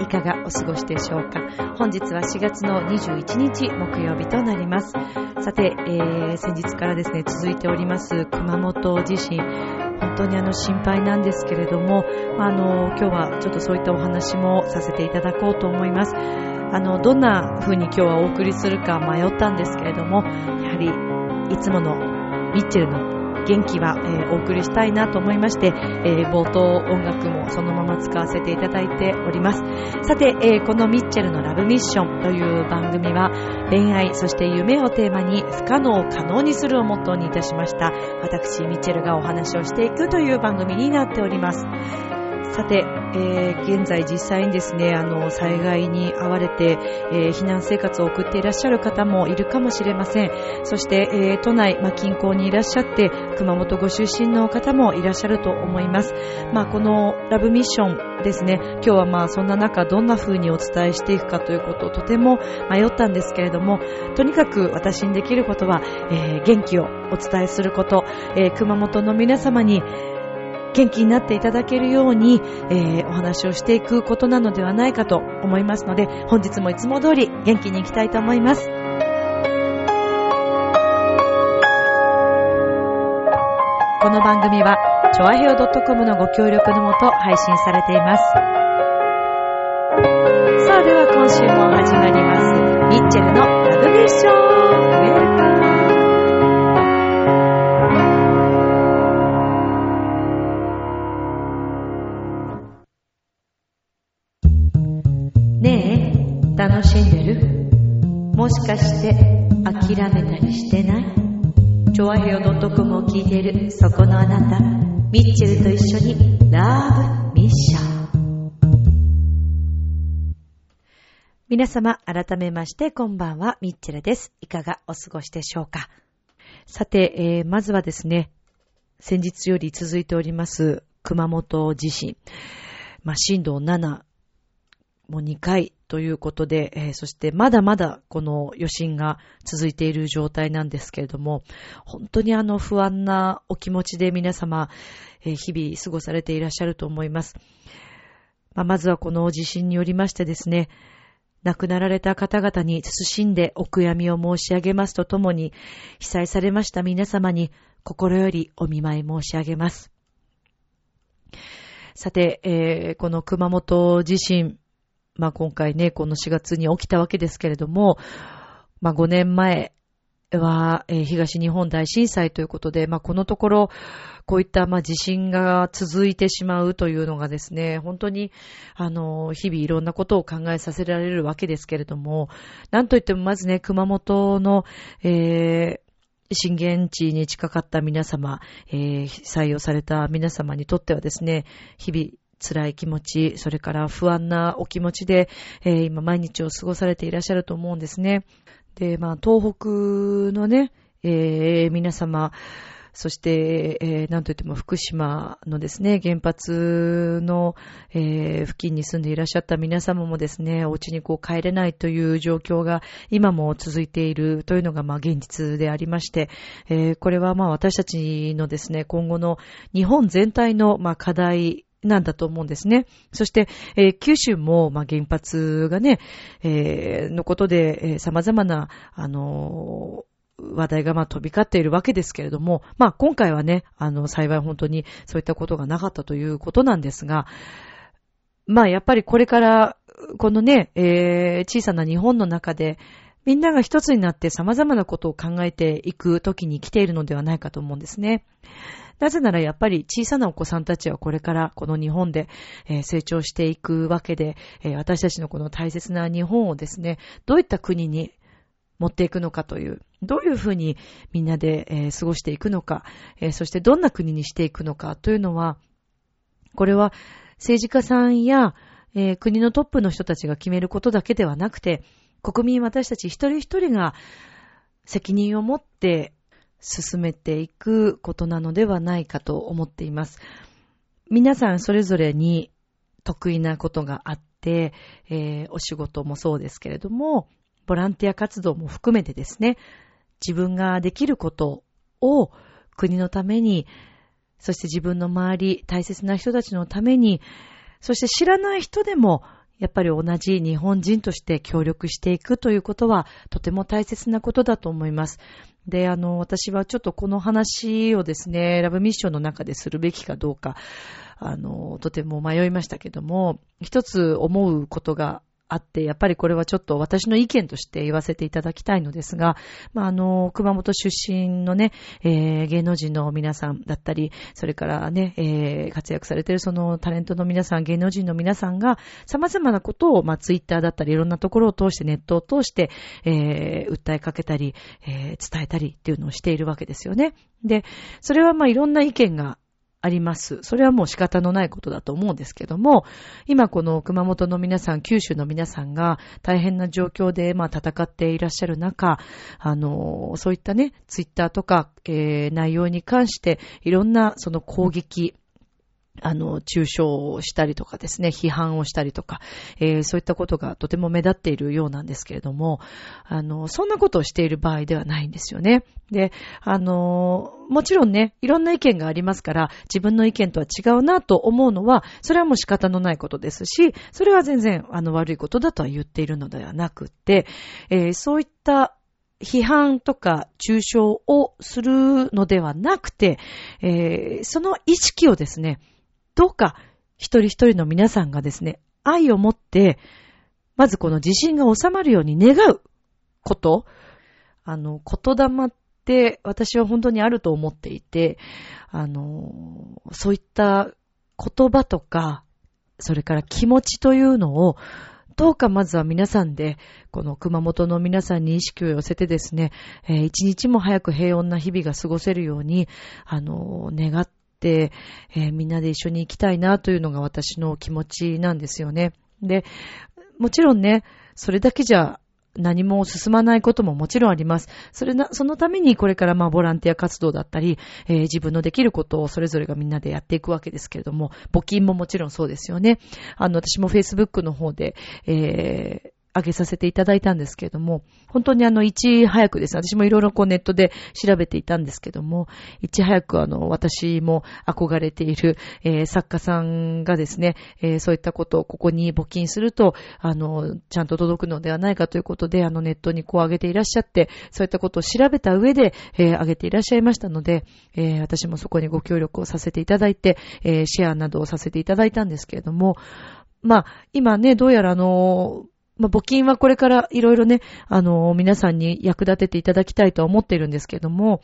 いかがお過ごしでしょうか本日は4月の21日木曜日となります。さて、えー、先日からですね、続いております熊本地震。本当にあの心配なんですけれども、まああの、今日はちょっとそういったお話もさせていただこうと思います。あの、どんな風に今日はお送りするか迷ったんですけれども、やはりいつものミッチェルの元気は、えーお送りしたいなと思いまして、えー冒頭音楽もそのまま使わせていただいております。さて、えーこのミッチェルのラブミッションという番組は恋愛、そして夢をテーマに不可能を可能にするをモットーにいたしました。私、ミッチェルがお話をしていくという番組になっております。さて、えー現在実際にですね、あの、災害に遭われて、えー避難生活を送っていらっしゃる方もいるかもしれません。そして、えー都内、まあ、近郊にいらっしゃって、熊本ご出身の方もいらっしゃると思います。まあ、このラブミッションですね、今日はまあ、そんな中、どんな風にお伝えしていくかということをとても迷ったんですけれども、とにかく私にできることは、えー元気をお伝えすること、えー熊本の皆様に、元気になっていただけるように、えーお話をしていくことなのではないかと思いますので、本日もいつも通り元気にいきたいと思います。この番組は、ちょあへよ .com のご協力のもと配信されています。さあ、では今週も始まります。ミッチェルのラブミッションてるそこのあなた、ミッチェルと一緒にラブミッション。皆様、改めましてこんばんは、ミッチェルです。いかがお過ごしでしょうか？さて、えーまずはですね、先日より続いております熊本地震。まあ、震度7、もう2回ということで、えーそしてまだまだこの余震が続いている状態なんですけれども、本当にあの不安なお気持ちで皆様、えー日々過ごされていらっしゃると思います。まあ、まずはこの地震によりましてですね、亡くなられた方々に謹んでお悔やみを申し上げますとともに、被災されました皆様に心よりお見舞い申し上げます。さて、えーこの熊本地震、まあ今回ね、この4月に起きたわけですけれども、まあ5年前は、えー東日本大震災ということで、まあこのところ、こういったまあ地震が続いてしまうというのがですね、本当に、あの、日々いろんなことを考えさせられるわけですけれども、なんといってもまずね、熊本の、えー震源地に近かった皆様、えー被災をされた皆様にとってはですね、日々辛い気持ち、それから不安なお気持ちで、えー今毎日を過ごされていらっしゃると思うんですね。で、まあ、東北のね、えー皆様、そして、えーなんといっても福島のですね、原発の、えー付近に住んでいらっしゃった皆様もですね、お家にこう帰れないという状況が今も続いているというのがまあ現実でありまして、えーこれはまあ私たちのですね、今後の日本全体のまあ課題なんだと思うんですね。そして、えー九州も、まあ、原発がね、えーのことで、えー様々な、あの話題がまあ飛び交っているわけですけれども、まあ今回はね、あの幸い本当にそういったことがなかったということなんですが、まあやっぱりこれから、このね、えー小さな日本の中で、みんなが一つになって様々なことを考えていく時に来ているのではないかと思うんですね。なぜならやっぱり小さなお子さんたちはこれからこの日本で、成長していくわけで、私たちのこの大切な日本をですね、どういった国に持っていくのかという、どういうふうにみんなで、過ごしていくのか、そしてどんな国にしていくのかというのは、これは政治家さんや、国のトップの人たちが決めることだけではなくて、国民私たち一人一人が責任を持って進めていくことなのではないかと思っています。皆さんそれぞれに得意なことがあって、えー、お仕事もそうですけれども、ボランティア活動も含めてですね、自分ができることを国のために、そして自分の周り、大切な人たちのために、そして知らない人でも、やっぱり同じ日本人として協力していくということはとても大切なことだと思います。で、あの、私はちょっとこの話をですね、ラブミッションの中でするべきかどうか、あの、とても迷いましたけども、一つ思うことがあって、やっぱりこれはちょっと私の意見として言わせていただきたいのですが、まあ、あの、熊本出身のね、えー、芸能人の皆さんだったり、それからね、えー、活躍されているそのタレントの皆さん、芸能人の皆さんが、様々なことを、まあ、ツイッターだったり、いろんなところを通して、ネットを通して、えー、訴えかけたり、えー、伝えたりっていうのをしているわけですよね。で、それはま、いろんな意見があります。それはもう仕方のないことだと思うんですけども、今この熊本の皆さん、九州の皆さんが大変な状況で、まあ戦っていらっしゃる中、あの、そういったね、ツイッターとか、えー、内容に関して、いろんなその攻撃、あの、中傷をしたりとかですね、批判をしたりとか、えー、そういったことがとても目立っているようなんですけれども、あの、そんなことをしている場合ではないんですよね。で、あの、もちろんね、いろんな意見がありますから、自分の意見とは違うなと思うのは、それはもう仕方のないことですし、それは全然、あの、悪いことだとは言っているのではなくて、えー、そういった批判とか中傷をするのではなくて、えー、その意識をですね、どうか一人一人の皆さんがですね、愛を持って、まずこの地震が収まるように願うこと、あの、言霊って私は本当にあると思っていて、あの、そういった言葉とか、それから気持ちというのを、どうかまずは皆さんで、この熊本の皆さんに意識を寄せてですね、えー、一日も早く平穏な日々が過ごせるように、あの、願っ、えー、みんなで一緒に行きたいなというのが私の気持ちなんですよね。で、もちろんね、それだけじゃ何も進まないことももちろんあります。それな、そのためにこれからまあボランティア活動だったり、えー、自分のできることをそれぞれがみんなでやっていくわけですけれども、募金ももちろんそうですよね。あの、私も Facebook の方で、えー上げさせていただいたんですけれども、本当にあの、いち早くです、私もいろいろこうネットで調べていたんですけども、いち早くあの、私も憧れている、えー、作家さんがですね、えー、そういったことをここに募金すると、あの、ちゃんと届くのではないかということで、あの、ネットにこう上げていらっしゃって、そういったことを調べた上で、えー、上げていらっしゃいましたので、えー、私もそこにご協力をさせていただいて、えー、シェアなどをさせていただいたんですけれども、まあ、今ね、どうやらあの、まあ、募金はこれからいろいろね、あの、皆さんに役立てていただきたいとは思っているんですけども、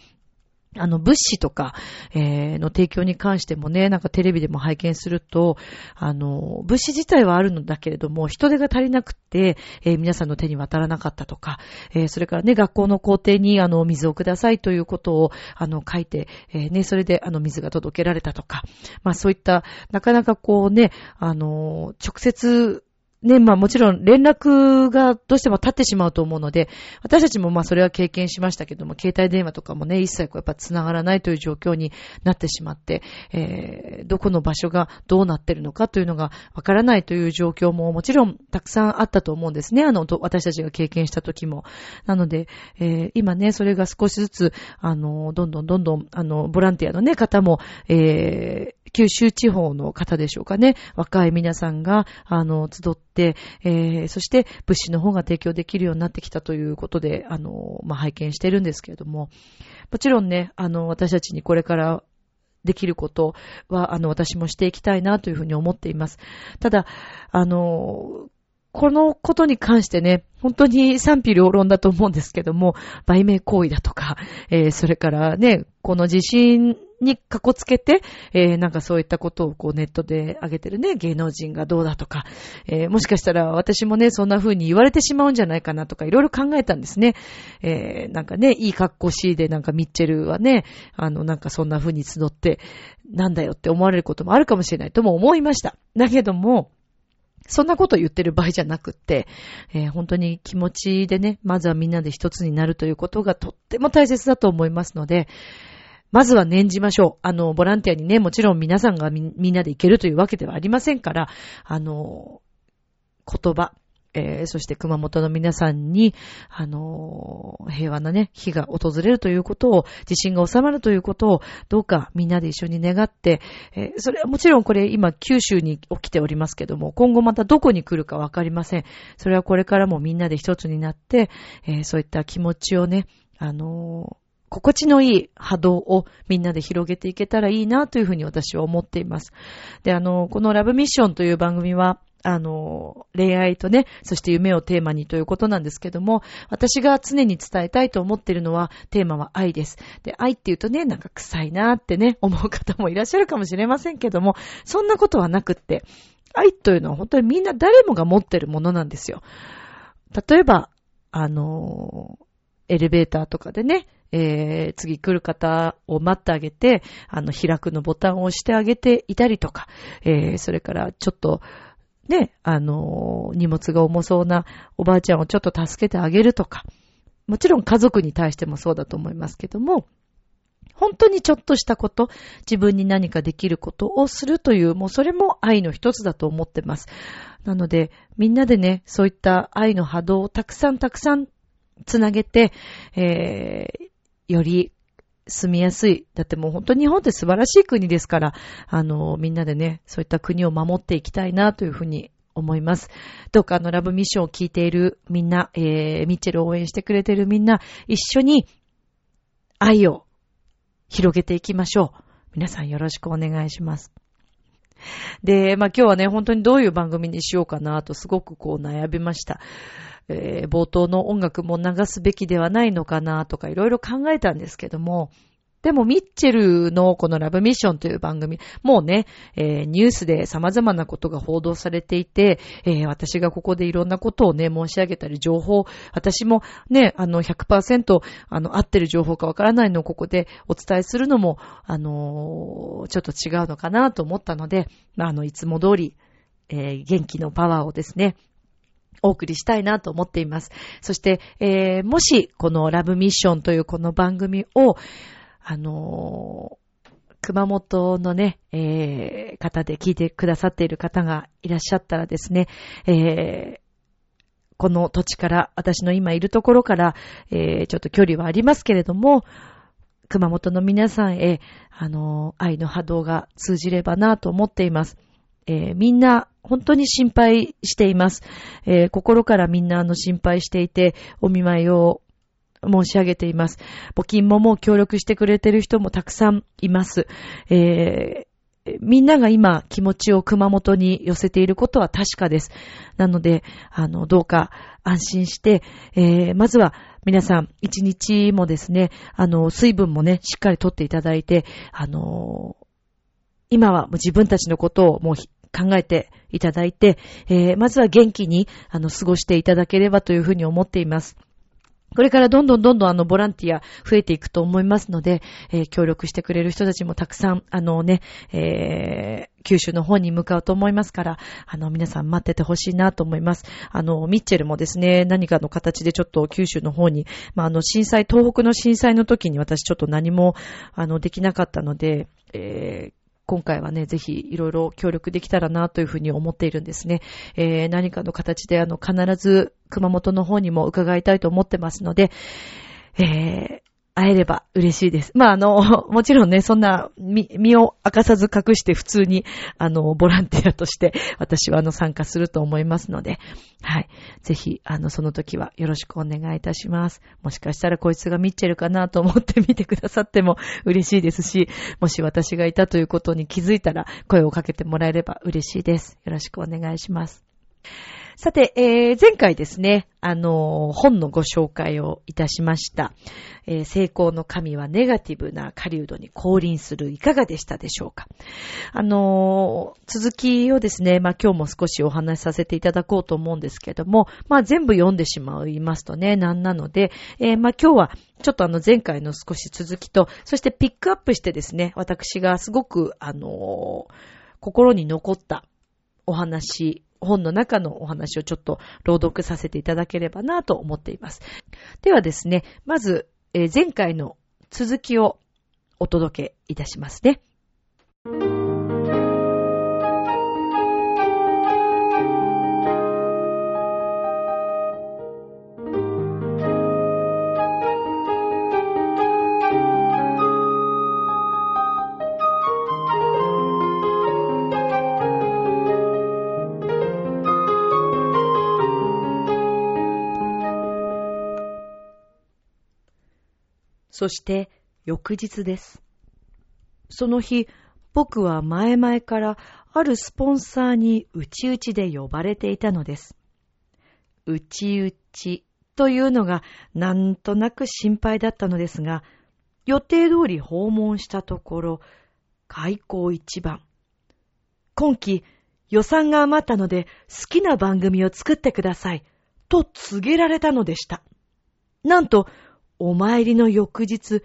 あの、物資とか、えー、の提供に関してもね、なんかテレビでも拝見すると、あの、物資自体はあるのだけれども、人手が足りなくって、えー、皆さんの手に渡らなかったとか、えー、それからね、学校の校庭に、あの、水をくださいということを、あの、書いて、え、ね、それで、あの、水が届けられたとか、まあそういった、なかなかこうね、あの、直接、ね、まあもちろん連絡がどうしても立ってしまうと思うので、私たちもまあそれは経験しましたけども、携帯電話とかもね、一切こうやっぱ繋がらないという状況になってしまって、えー、どこの場所がどうなってるのかというのがわからないという状況ももちろんたくさんあったと思うんですね。あの、私たちが経験した時も。なので、えー、今ね、それが少しずつ、あの、どんどんどんどん、あの、ボランティアのね、方も、えー、九州地方の方でしょうかね。若い皆さんが、あの、集って、えー、そして物資の方が提供できるようになってきたということで、あの、まあ、拝見してるんですけれども、もちろんね、あの、私たちにこれからできることは、あの、私もしていきたいなというふうに思っています。ただ、あの、このことに関してね、本当に賛否両論だと思うんですけども、売名行為だとか、えー、それからね、この地震にかこつけて、えー、なんかそういったことをこうネットで上げてるね、芸能人がどうだとか、えー、もしかしたら私もね、そんな風に言われてしまうんじゃないかなとか、いろいろ考えたんですね。えー、なんかね、いい格好しいで、なんかミッチェルはね、あの、なんかそんな風に集って、なんだよって思われることもあるかもしれないとも思いました。だけども、そんなこと言ってる場合じゃなくって、えー、本当に気持ちでね、まずはみんなで一つになるということがとっても大切だと思いますので、まずは念じましょう。あの、ボランティアにね、もちろん皆さんがみんなで行けるというわけではありませんから、あの、言葉、えー、そして熊本の皆さんに、あのー、平和なね、日が訪れるということを、地震が収まるということを、どうかみんなで一緒に願って、えー、それはもちろんこれ今九州に起きておりますけども、今後またどこに来るかわかりません。それはこれからもみんなで一つになって、えそういった気持ちをね、あの心地のいい波動をみんなで広げていけたらいいなというふうに私は思っています。で、あの、このラブミッションという番組は、あの、恋愛とね、そして夢をテーマにということなんですけども、私が常に伝えたいと思っているのは、テーマは愛です。で、愛って言うとね、なんか臭いなーってね、思う方もいらっしゃるかもしれませんけども、そんなことはなくって、愛というのは本当にみんな誰もが持ってるものなんですよ。例えば、あの、エレベーターとかでね、えー、次来る方を待ってあげて、あの、開くのボタンを押してあげていたりとか、えー、それからちょっと、ね、あの、荷物が重そうなおばあちゃんをちょっと助けてあげるとか、もちろん家族に対してもそうだと思いますけども、本当にちょっとしたこと、自分に何かできることをするという、もうそれも愛の一つだと思ってます。なので、みんなでね、そういった愛の波動をたくさんたくさんつなげて、えー、より住みやすい。だってもう本当に日本って素晴らしい国ですから、あの、みんなでね、そういった国を守っていきたいなというふうに思います。どうかあのラブミッションを聞いているみんな、えー、ミッチェルを応援してくれているみんな、一緒に愛を広げていきましょう。皆さんよろしくお願いします。で、まあ今日はね、本当にどういう番組にしようかなとすごくこう悩みました。えー、冒頭の音楽も流すべきではないのかなとかいろいろ考えたんですけども、でも、ミッチェルのこのラブミッションという番組、もうね、えー、ニュースで様々なことが報道されていて、えー、私がここでいろんなことをね、申し上げたり、情報、私もね、あの100%、あの、合ってる情報かわからないのをここでお伝えするのも、あのー、ちょっと違うのかなと思ったので、まあの、いつも通り、えー、元気のパワーをですね、お送りしたいなと思っています。そして、えー、もし、このラブミッションというこの番組を、あのー、熊本のね、えー、方で聞いてくださっている方がいらっしゃったらですね、えー、この土地から、私の今いるところから、えー、ちょっと距離はありますけれども、熊本の皆さんへ、あのー、愛の波動が通じればなと思っています。えー、みんな本当に心配しています。えー、心からみんなあの心配していて、お見舞いを申し上げています。募金ももう協力してくれてる人もたくさんいます。えー、みんなが今気持ちを熊本に寄せていることは確かです。なので、あの、どうか安心して、えー、まずは皆さん一日もですね、あの、水分もね、しっかりとっていただいて、あの今はもう自分たちのことをもう考えていただいて、えー、まずは元気に、あの、過ごしていただければというふうに思っています。これからどんどんどんどんあのボランティア増えていくと思いますので、えー、協力してくれる人たちもたくさん、あのね、えー、九州の方に向かうと思いますから、あの皆さん待っててほしいなと思います。あの、ミッチェルもですね、何かの形でちょっと九州の方に、まあ、あの震災、東北の震災の時に私ちょっと何も、あの、できなかったので、えー今回はね、ぜひいろいろ協力できたらなというふうに思っているんですね。えー、何かの形であの、必ず熊本の方にも伺いたいと思ってますので、えー、会えれば嬉しいです。まあ、あの、もちろんね、そんな、身、身を明かさず隠して普通に、あの、ボランティアとして、私はあの、参加すると思いますので、はい。ぜひ、あの、その時はよろしくお願いいたします。もしかしたらこいつがミッチェルかなと思って見てくださっても嬉しいですし、もし私がいたということに気づいたら、声をかけてもらえれば嬉しいです。よろしくお願いします。さて、えー、前回ですね、あのー、本のご紹介をいたしました。えー、成功の神はネガティブな狩人に降臨する。いかがでしたでしょうか？あのー、続きをですね、まあ、今日も少しお話しさせていただこうと思うんですけども、まあ、全部読んでしまいますとね、なんなので、えー、まあ、今日はちょっとあの前回の少し続きと、そしてピックアップしてですね、私がすごく、あの心に残ったお話本の中のお話をちょっと朗読させていただければなと思っています。ではですね、まず、えー、前回の続きをお届けいたしますね。そして翌日です。その日、僕は前々からあるスポンサーに内々で呼ばれていたのです。内々というのがなんとなく心配だったのですが、予定通り訪問したところ、開口一番。今期予算が余ったので好きな番組を作ってください。と告げられたのでした。なんと、お参りの翌日、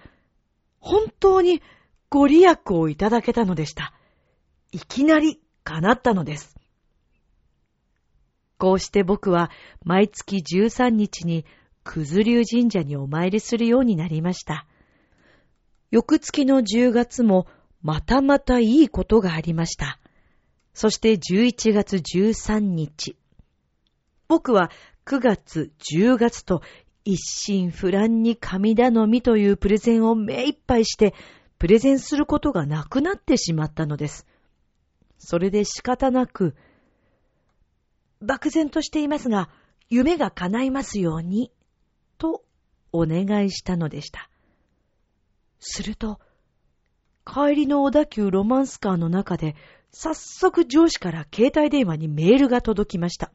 本当にご利益をいただけたのでした。いきなり叶ったのです。こうして僕は毎月13日に九頭竜神社にお参りするようになりました。翌月の10月もまたまたいいことがありました。そして11月13日。僕は9月、10月と一心不乱に神頼みというプレゼンを目いっぱいして、プレゼンすることがなくなってしまったのです。それで仕方なく、漠然としていますが、夢が叶いますように、とお願いしたのでした。すると、帰りの小田急ロマンスカーの中で、早速上司から携帯電話にメールが届きました。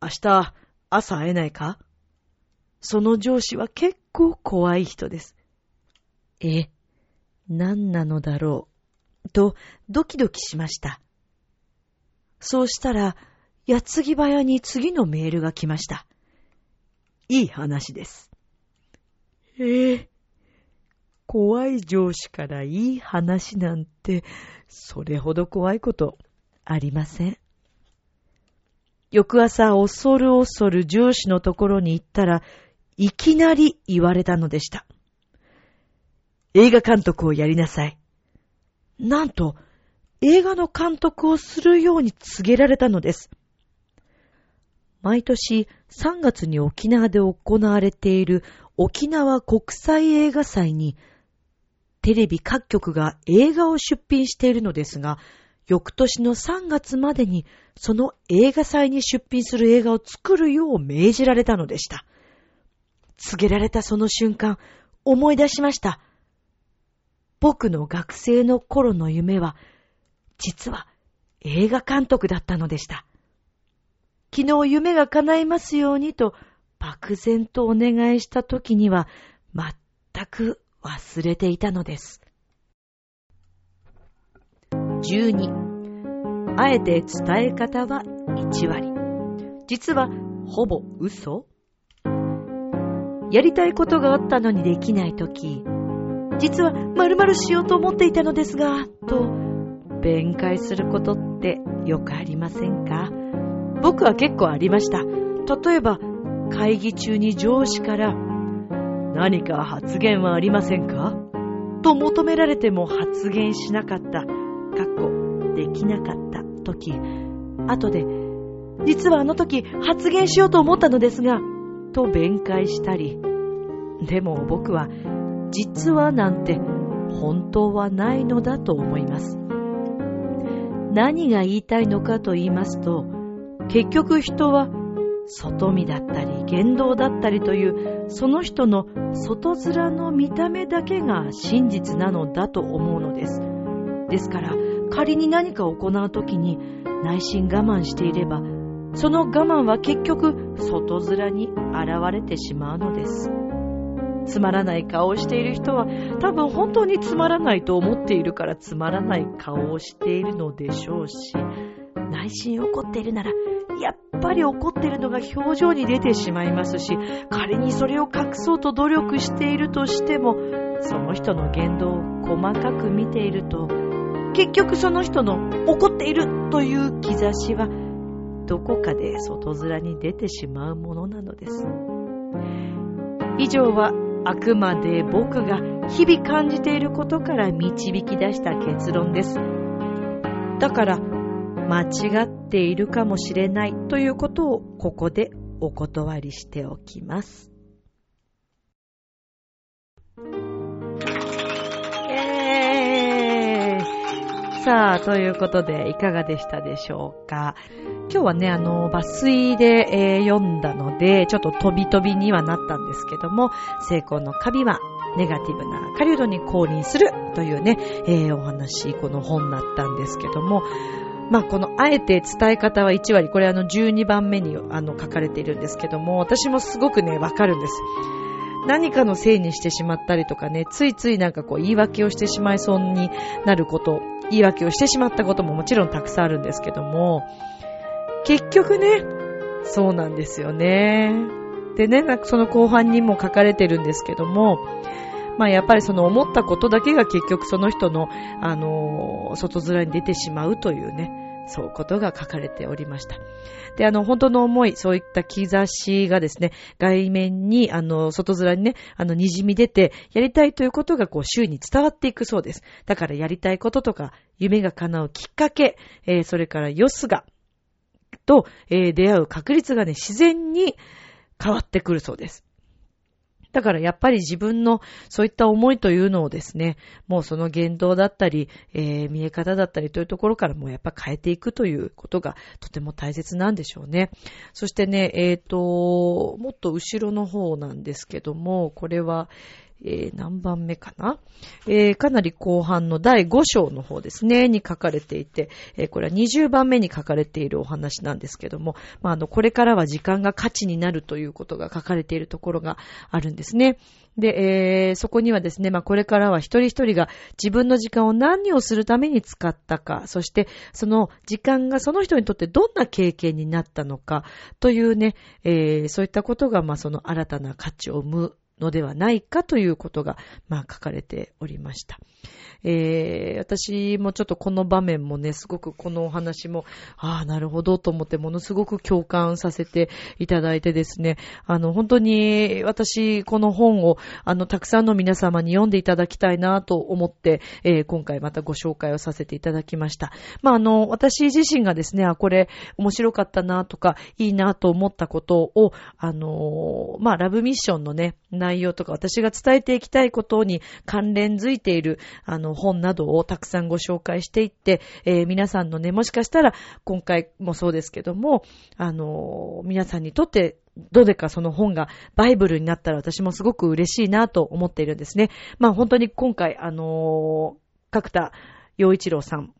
明日、朝会えないか？その上司は結構怖い人です。え、何なのだろう、とドキドキしました。そうしたら、矢継ぎ早に次のメールが来ました。いい話です。ええ怖い上司からいい話なんて、それほど怖いことありません。翌朝恐る恐る上司のところに行ったら、いきなり言われたのでした。映画監督をやりなさい。なんと、映画の監督をするように告げられたのです。毎年3月に沖縄で行われている沖縄国際映画祭にテレビ各局が映画を出品しているのですが、翌年の3月までにその映画祭に出品する映画を作るよう命じられたのでした。告げられたその瞬間、思い出しました。僕の学生の頃の夢は、実は映画監督だったのでした。昨日夢が叶いますようにと、漠然とお願いした時には、全く忘れていたのです。12. あえて伝え方は1割。実は、ほぼ嘘やりたいことがあったのにできないとき、実は〇〇しようと思っていたのですが、と、弁解することってよくありませんか？僕は結構ありました。例えば、会議中に上司から、何か発言はありませんか？と求められても発言しなかった、かっこ、できなかった時、後で、実はあの時発言しようと思ったのですが、と弁解したり、でも僕は実はなんて本当はないのだと思います。何が言いたいのかと言いますと、結局人は外見だったり言動だったりというその人の外面の見た目だけが真実なのだと思うのです。ですから仮に何かを行うときに内心我慢していればその我慢は結局外面に現れてしまうのです。つまらない顔をしている人は多分本当につまらないと思っているからつまらない顔をしているのでしょうし、内心怒っているならやっぱり怒っているのが表情に出てしまいますし、仮にそれを隠そうと努力しているとしても、その人の言動を細かく見ていると、結局その人の怒っているという兆しはどこかで外面に出てしまうものなのです。以上はあくまで僕が日々感じていることから導き出した結論です。だから間違っているかもしれないということをここでお断りしておきます。さあ、ということで、いかがでしたでしょうか？今日はね、あの、抜粋で、えー、読んだので、ちょっと飛び飛びにはなったんですけども、成功のカビは、ネガティブな狩人に降臨するというね、えー、お話、この本だったんですけども、まあ、この、あえて伝え方は1割、これあの、12番目にあの、書かれているんですけども、私もすごくね、わかるんです。何かのせいにしてしまったりとかね、ついついなんかこう言い訳をしてしまいそうになること、言い訳をしてしまったことももちろんたくさんあるんですけども、結局ね、そうなんですよね。でね、なんかその後半にも書かれてるんですけども、まあやっぱりその思ったことだけが結局その人の、あのー、外面に出てしまうというね、そういうことが書かれておりました。で、あの、本当の思い、そういった兆しがですね、外面に、あの、外面にね、あの、滲み出て、やりたいということが、こう、周囲に伝わっていくそうです。だから、やりたいこととか、夢が叶うきっかけ、えー、それからよすが、と、えー、出会う確率がね、自然に変わってくるそうです。だからやっぱり自分のそういった思いというのをですね、もうその言動だったり、えー、見え方だったりというところからもやっぱ変えていくということがとても大切なんでしょうね。そしてね、えっ、ー、と、もっと後ろの方なんですけども、これは、えー、何番目かな、えー、かなり後半の第5章の方ですね、に書かれていて、えー、これは20番目に書かれているお話なんですけども、まあ、あの、これからは時間が価値になるということが書かれているところがあるんですね。で、えー、そこにはですね、まあ、これからは一人一人が自分の時間を何をするために使ったか、そしてその時間がその人にとってどんな経験になったのかというね、えー、そういったことが、まあ、その新たな価値を生むのではないかということが、まあ書かれておりました。えー、私もちょっとこの場面もね、すごくこのお話も、ああ、なるほどと思って、ものすごく共感させていただいてですね、あの、本当に私、この本を、あの、たくさんの皆様に読んでいただきたいなと思って、えー、今回またご紹介をさせていただきました。まあ、あの、私自身がですね、あ、これ面白かったなとか、いいなと思ったことを、あの、まあ、ラブミッションのね、内容とか、私が伝えていきたいことに関連づいている、あの、本などをたくさんご紹介していって、えー、皆さんのね、もしかしたら今回もそうですけども、あのー、皆さんにとってどでかその本がバイブルになったら私もすごく嬉しいなと思っているんですね。まあ本当に今回、あのー、角田洋一郎さん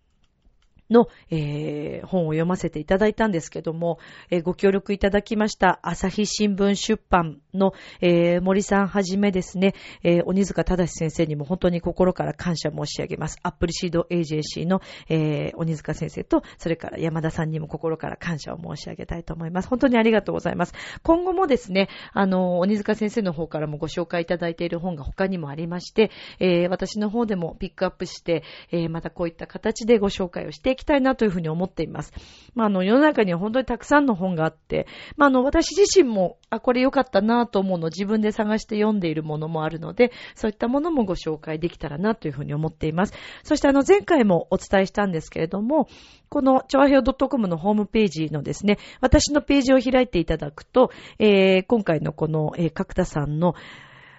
の、えー、本を読ませていただいたんですけども、えー、ご協力いただきました朝日新聞出版の、えー、森さんはじめですね、えー、鬼塚正先生にも本当に心から感謝申し上げます。アップルシード AJC の、えー、鬼塚先生と、それから山田さんにも心から感謝を申し上げたいと思います。本当にありがとうございます。今後もですね、あの、鬼塚先生の方からもご紹介いただいている本が他にもありまして、えー、私の方でもピックアップして、えー、またこういった形でご紹介をしていきたいなというふうに思っています。まあ、あの、世の中には本当にたくさんの本があって、まあ、あの、私自身も、あ、これ良かったなと思うのを自分で探して読んでいるものもあるので、そういったものもご紹介できたらなというふうに思っています。そしてあの、前回もお伝えしたんですけれども、この、ちょわひょ .com のホームページのですね、私のページを開いていただくと、えー、今回のこの、えー、角田さんの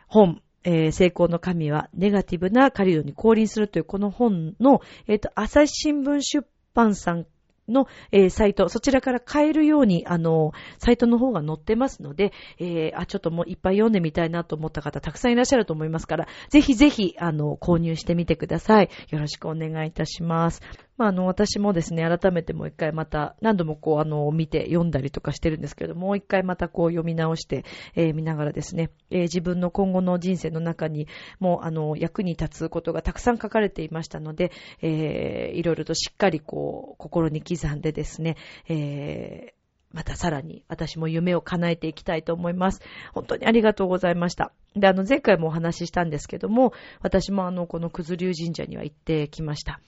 本、えー、成功の神はネガティブな狩人に降臨するというこの本の、えっ、ー、と、朝日新聞出版さんの、えー、サイト、そちらから買えるように、あの、サイトの方が載ってますので、えー、あ、ちょっともういっぱい読んでみたいなと思った方、たくさんいらっしゃると思いますから、ぜひぜひ、あの、購入してみてください。よろしくお願いいたします。まあ、あの、私もですね、改めてもう一回また、何度もこう、あの、見て読んだりとかしてるんですけども、もう一回またこう読み直して、えー、見ながらですね、えー、自分の今後の人生の中にも、あの、役に立つことがたくさん書かれていましたので、えー、いろいろとしっかりこう、心に刻んでですね、えー、またさらに私も夢を叶えていきたいと思います。本当にありがとうございました。で、あの、前回もお話ししたんですけども、私もあの、この九頭竜神社には行ってきました。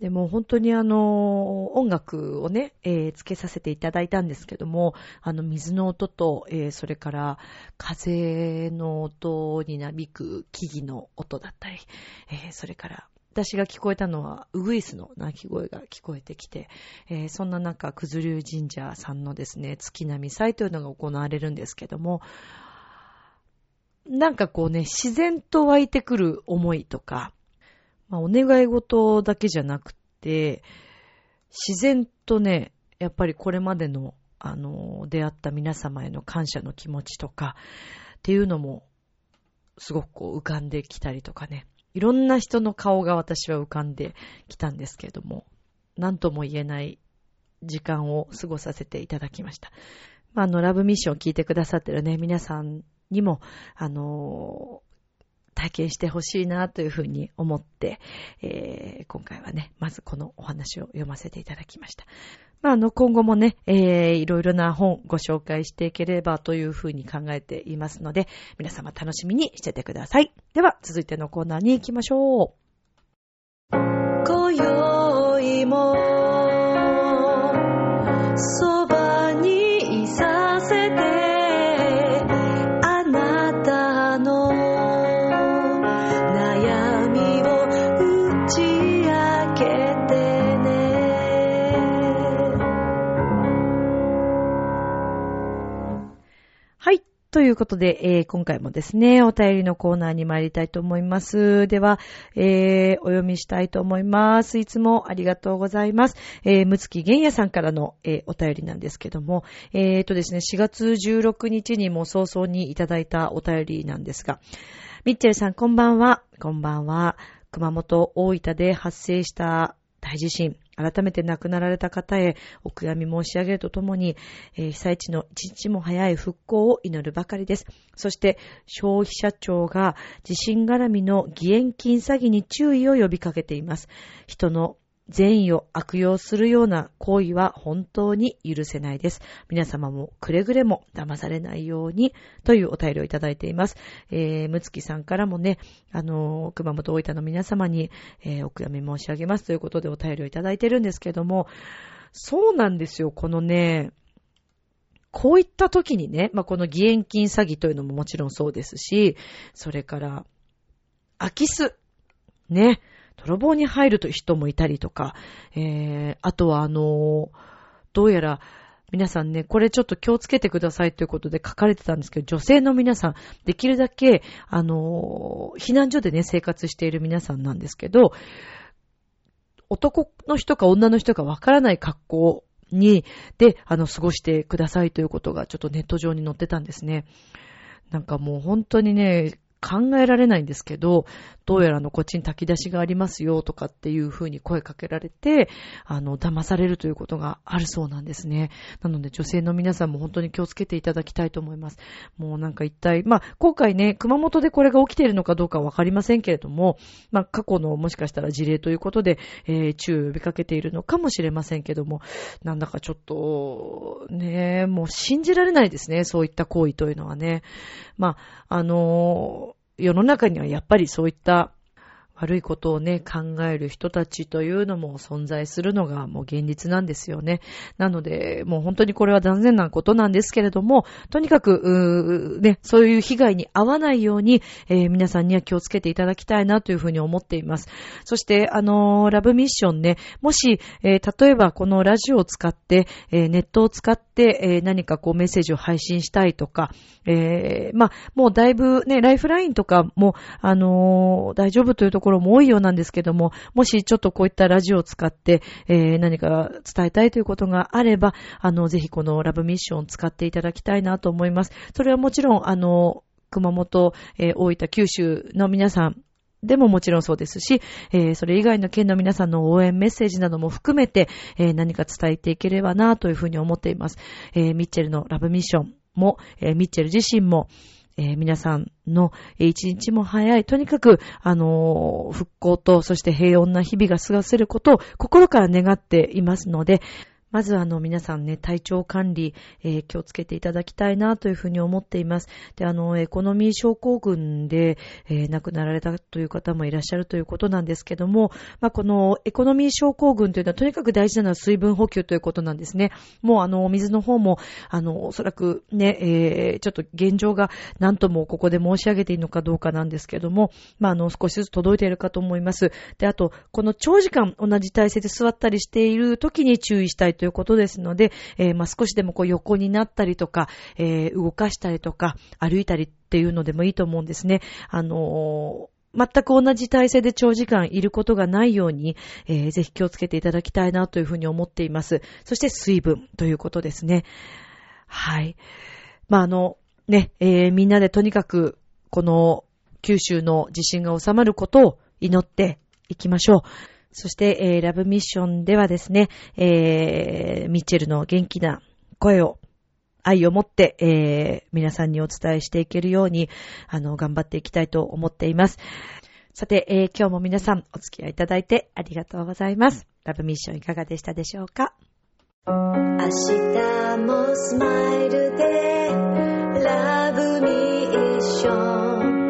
でも本当にあの、音楽をね、えー、つけさせていただいたんですけども、あの、水の音と、えー、それから風の音になびく木々の音だったり、えー、それから私が聞こえたのは、ウグイスの鳴き声が聞こえてきて、えー、そんな中、九頭竜神社さんのですね、月並み祭というのが行われるんですけども、なんかこうね、自然と湧いてくる思いとか、まあ、お願い事だけじゃなくて、自然とね、やっぱりこれまでの、あの、出会った皆様への感謝の気持ちとか、っていうのも、すごくこう浮かんできたりとかね。いろんな人の顔が私は浮かんできたんですけれども、何とも言えない時間を過ごさせていただきました。まあ、あの、ラブミッションを聞いてくださってるね、皆さんにも、あの体験してほしいなというふうに思って、えー、今回はね、まずこのお話を読ませていただきました。まあ、あの、今後もね、えー、いろいろな本ご紹介していければというふうに考えていますので、皆様楽しみにしててください。では、続いてのコーナーに行きましょう。今宵も、いうことで、えー、今回もですね、お便りのコーナーに参りたいと思います。では、えー、お読みしたいと思います。いつもありがとうございます。えー、むつきげんやさんからの、えー、お便りなんですけども、えーとですね、4月16日にも早々にいただいたお便りなんですが、ミッチェルさんこんばんは。こんばんは。熊本、大分で発生した大地震、改めて亡くなられた方へお悔やみ申し上げるとともに、えー、被災地の一日も早い復興を祈るばかりです。そして消費者庁が地震絡みの義援金詐欺に注意を呼びかけています。人の善意を悪用するような行為は本当に許せないです。皆様もくれぐれも騙されないようにというお便りをいただいています。えー、むつきさんからもね、あのー、熊本大分の皆様に、えー、お悔やみ申し上げますということでお便りをいただいてるんですけども、そうなんですよ、このね、こういった時にね、まあ、この義援金詐欺というのももちろんそうですし、それから、空き巣。ね。泥棒に入ると人もいたりとか、えー、あとはあのどうやら、皆さんね、これちょっと気をつけてくださいということで書かれてたんですけど、女性の皆さん、できるだけ、あの避難所でね、生活している皆さんなんですけど、男の人か女の人かわからない格好に、で、あの、過ごしてくださいということがちょっとネット上に載ってたんですね。なんかもう本当にね、考えられないんですけど、どうやらのこっちに炊き出しがありますよとかっていう風に声かけられて、あの、騙されるということがあるそうなんですね。なので女性の皆さんも本当に気をつけていただきたいと思います。もうなんか一体、まあ、今回ね、熊本でこれが起きているのかどうかわかりませんけれども、まあ、過去のもしかしたら事例ということで、えー、注意を呼びかけているのかもしれませんけども、なんだかちょっと、ね、もう信じられないですね、そういった行為というのはね。まあ、あの世の中にはやっぱりそういった悪いことをね、考える人たちというのも存在するのがもう現実なんですよね。なので、もう本当にこれは残念なことなんですけれども、とにかく、ね、そういう被害に遭わないように、えー、皆さんには気をつけていただきたいなというふうに思っています。そして、あのー、ラブミッションね、もし、えー、例えばこのラジオを使って、えネットを使って、え何かこうメッセージを配信したいとか、えまあ、もうだいぶね、ライフラインとかも、あの大丈夫というところころも多いようなんですけども、もしちょっとこういったラジオを使って、えー、何か伝えたいということがあれば、あの、ぜひこのラブミッションを使っていただきたいなと思います。それはもちろん、あの、熊本、えー、大分、九州の皆さん、でももちろんそうですし、えー、それ以外の県の皆さんの応援メッセージなども含めて、えー、何か伝えていければなというふうに思っています。えー、ミッチェルのラブミッションも、え、ミッチェル自身も、えー、皆さんの一日も早い、とにかく、あのー、復興と、そして平穏な日々が過ごせることを心から願っていますので、まずあの皆さんね、体調管理、えー、気をつけていただきたいなというふうに思っています。で、あの、エコノミー症候群で、えー、亡くなられたという方もいらっしゃるということなんですけども、まあ、このエコノミー症候群というのはとにかく大事なのは水分補給ということなんですね。もうあの、お水の方も、あの、おそらくね、えー、ちょっと現状が何ともここで申し上げていいのかどうかなんですけども、まあ、あの、少しずつ届いているかと思います。で、あと、この長時間同じ体勢で座ったりしている時に注意したいとということですので、えー、まあ、少しでもこう横になったりとか、えー、動かしたりとか、歩いたりっていうのでもいいと思うんですね。あのー全く同じ体勢で長時間いることがないように、えー、ぜひ気をつけていただきたいなというふうに思っています。そして水分ということですね。はい。まあ、あの、ね、えー、みんなでとにかく、この九州の地震が収まることを祈っていきましょう。そして、えー、ラブミッションではですね、えー、ミッチェルの元気な声を愛を持って、えー、皆さんにお伝えしていけるように、あの、頑張っていきたいと思っています。さて、えー、今日も皆さんお付き合いいただいてありがとうございます。ラブミッションいかがでしたでしょうか？明日もスマイルでラブミッション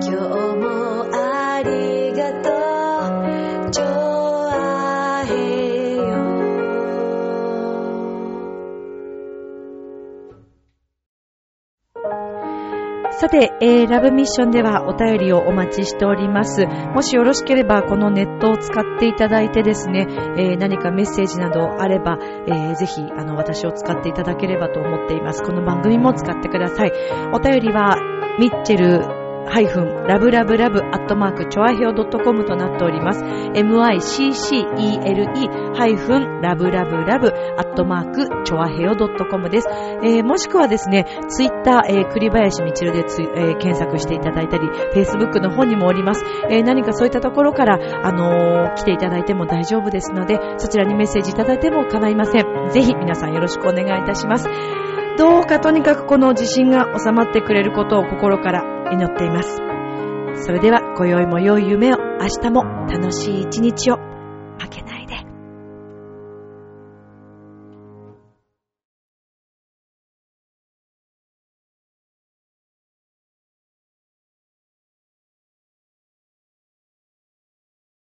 今日もありさて、えー、ラブミッションではお便りをお待ちしております。もしよろしければ、このネットを使っていただいてですね、えー、何かメッセージなどあれば、えー、ぜひ、あの、私を使っていただければと思っています。この番組も使ってください。お便りは、ミッチェル、ラブラブラブ、アットマーク、チョアヘオ .com となっております。miccele、ハイフン、ラブラブラブ、アットマーク、チョアヘオ .com です。えー、もしくはですね、ツイッター、えー、栗林みちるでつ、えー、検索していただいたり、フェイスブックの方にもおります。えー、何かそういったところから、あのー、来ていただいても大丈夫ですので、そちらにメッセージいただいても構いません。ぜひ皆さんよろしくお願いいたします。どうかとにかくこの地震が収まってくれることを心から祈っています。それでは、今宵も良い夢を、明日も楽しい一日を、負けない。